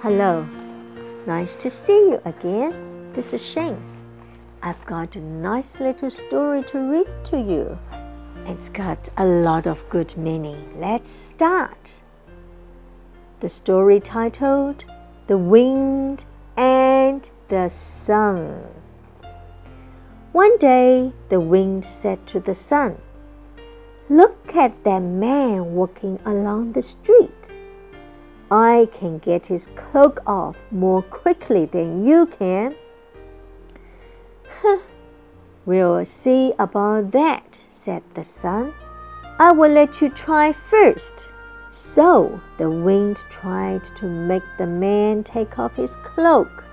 Hello, nice to see you again. This is Shane. I've got a nice little story to read to you. It's got a lot of good meaning. Let's start. The story titled The Wind and the Sun. One day, the wind said to the sun, Look at that man walking along the street. I can get his cloak off more quickly than you can. We'll see about that, said the sun. I will let you try first. So the wind tried to make the man take off his cloak.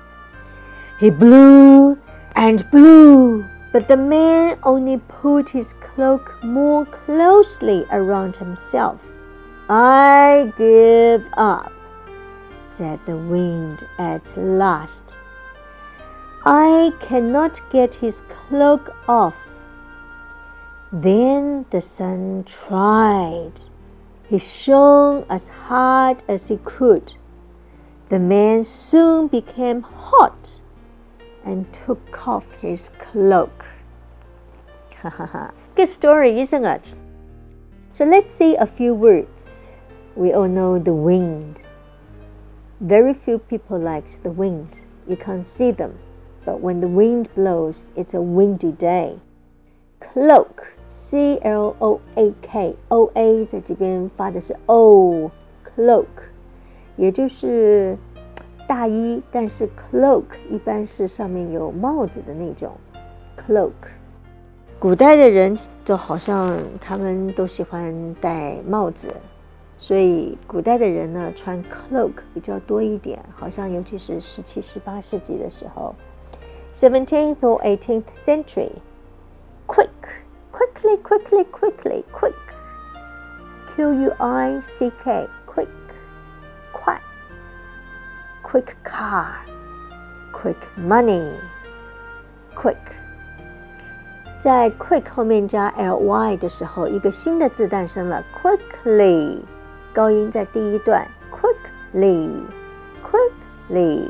He blew and blew, but the man only pulled his cloak more closely around himself. I give up, said the wind at last. I cannot get his cloak off. Then the sun tried. He shone as hard as he could. The man soon became hot and took off his cloak. Good story, isn't it? So let's see a few words. We all know the wind. Very few people likes the wind. You can't see them. But when the wind blows, it's a windy day. Cloak, C L O A K, O A 在这边发的是 O，cloak，也就是大衣，但是 cloak 一般是上面有帽子的那种 cloak。 古代的人就好像他们都喜欢戴帽子，所以古代的人呢穿 cloak 比较多一点，好像尤其是十七、十八世纪的时候，seventeenth or eighteenth century。Quick, quickly, quickly, quickly, quick. Q U I C K, quick, 快。Quick car, quick money, quick. 在 quick 后面加 ly 的时候，一个新的字诞生了，quickly，高音在第一段，quickly，quickly。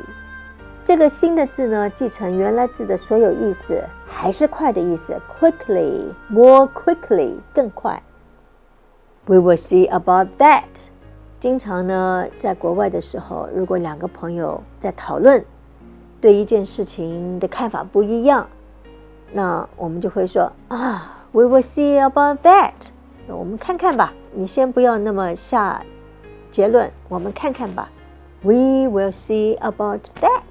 这个新的字呢，继承原来字的所有意思，还是快的意思，quickly，more quickly，更快。We will see about that。经常呢，在国外的时候，如果两个朋友在讨论，对一件事情的看法不一样。那我们就会说啊，We will see about that。我们看看吧，你先不要那么下结论，我们看看吧。We will see about that。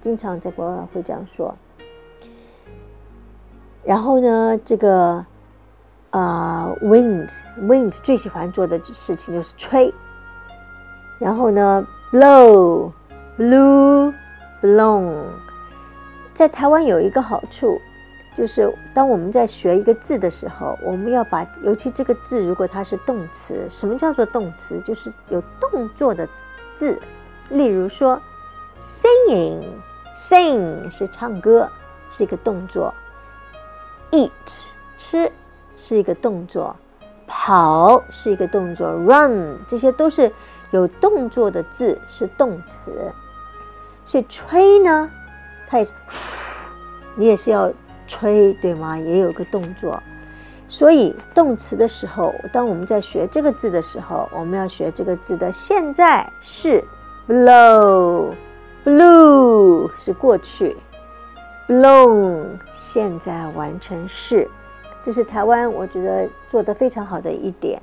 经常在国外会这样说。然后呢，这个啊，wind，wind 最喜欢做的事情就是吹。然后呢，blow，blue，blown。在台湾有一个好处。就是当我们在学一个字的时候，我们要把，尤其这个字如果它是动词，什么叫做动词？就是有动作的字。例如说，singing，sing 是唱歌，是一个动作；eat 吃是一个动作；跑是一个动作；run 这些都是有动作的字，是动词。所以吹呢，它也是，你也是要。吹对吗？也有个动作，所以动词的时候，当我们在学这个字的时候，我们要学这个字的现在是 blow，blue 是过去，blown 现在完成式，这是台湾我觉得做的非常好的一点，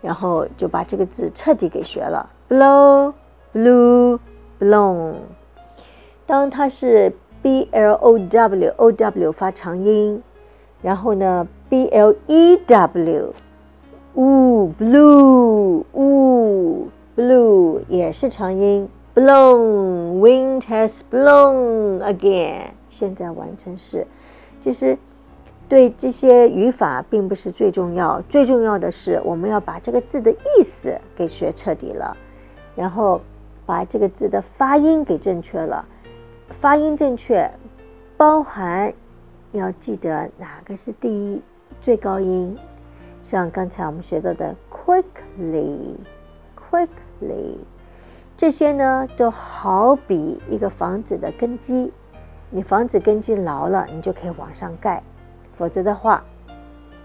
然后就把这个字彻底给学了，blow，blue，blown，当它是。B l o w o w 发长音，然后呢，b l e w，呜，blue，呜，blue 也是长音，blown，wind has blown again，现在完成式。其实对这些语法并不是最重要，最重要的是我们要把这个字的意思给学彻底了，然后把这个字的发音给正确了。发音正确，包含要记得哪个是第一最高音，像刚才我们学到的 quickly，quickly，这些呢，都好比一个房子的根基。你房子根基牢了，你就可以往上盖；否则的话，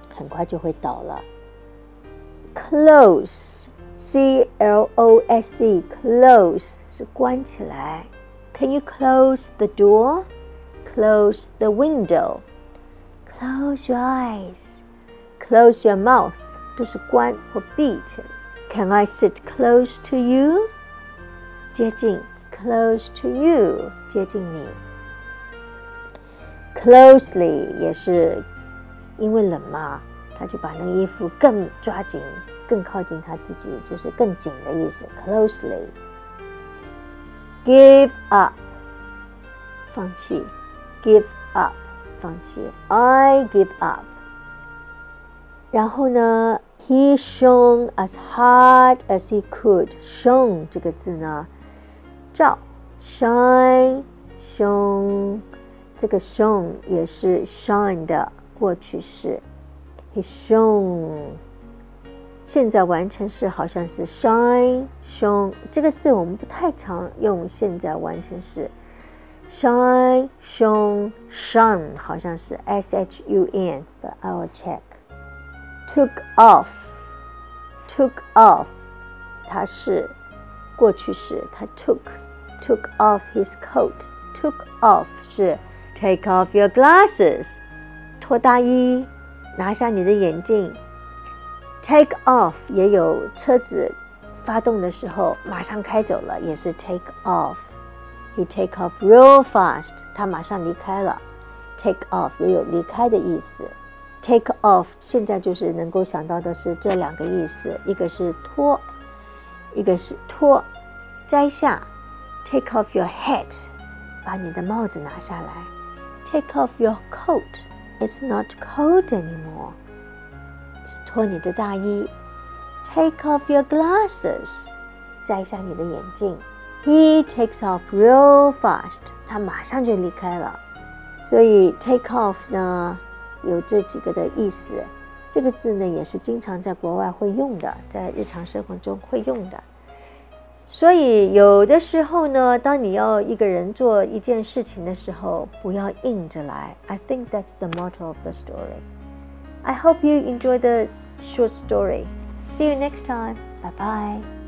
很快就会倒了。Close, C L O S E, close 是关起来。Can you close the door? Close the window. Close your eyes. Close your mouth 都是关或闭起来。Can I sit close to you? 接近，close to you，接近你。Closely 也是因为冷嘛，他就把那个衣服更抓紧，更靠近他自己，就是更紧的意思。 Give up，放弃，give up，放弃。I give up。然后呢，He shone as hard as he could。shone 这个字呢？照，shine shone，这个 shone 也是 shine 的过去式。He shone，现在完成式好像是 shine shone，这个字我们不太常用现在完成式。shine shone shun 好像是 s h u n，but I will check。Took off，took off，它是过去式，它 took。took off his coat. Took off 是 take off your glasses，脱大衣，拿下你的眼镜。Take off 也有车子发动的时候马上开走了，也是 take off。He take off real fast，他马上离开了。Take off 也有离开的意思。Take off 现在就是能够想到的是这两个意思，一个是脱，一个是脱，摘下。Take off your hat，把你的帽子拿下来。Take off your coat，it's not cold anymore，是 脱你的大衣。Take off your glasses，摘下你的眼镜。He takes off real fast，他马上就离开了。所以 take off 呢有这几个的意思。这个字呢也是经常在国外会用的，在日常生活中会用的。所以有的时候呢，当你要一个人做一件事情的时候，不要硬着来。I think that's the motto of the story. I hope you enjoy the short story. See you next time. Bye bye.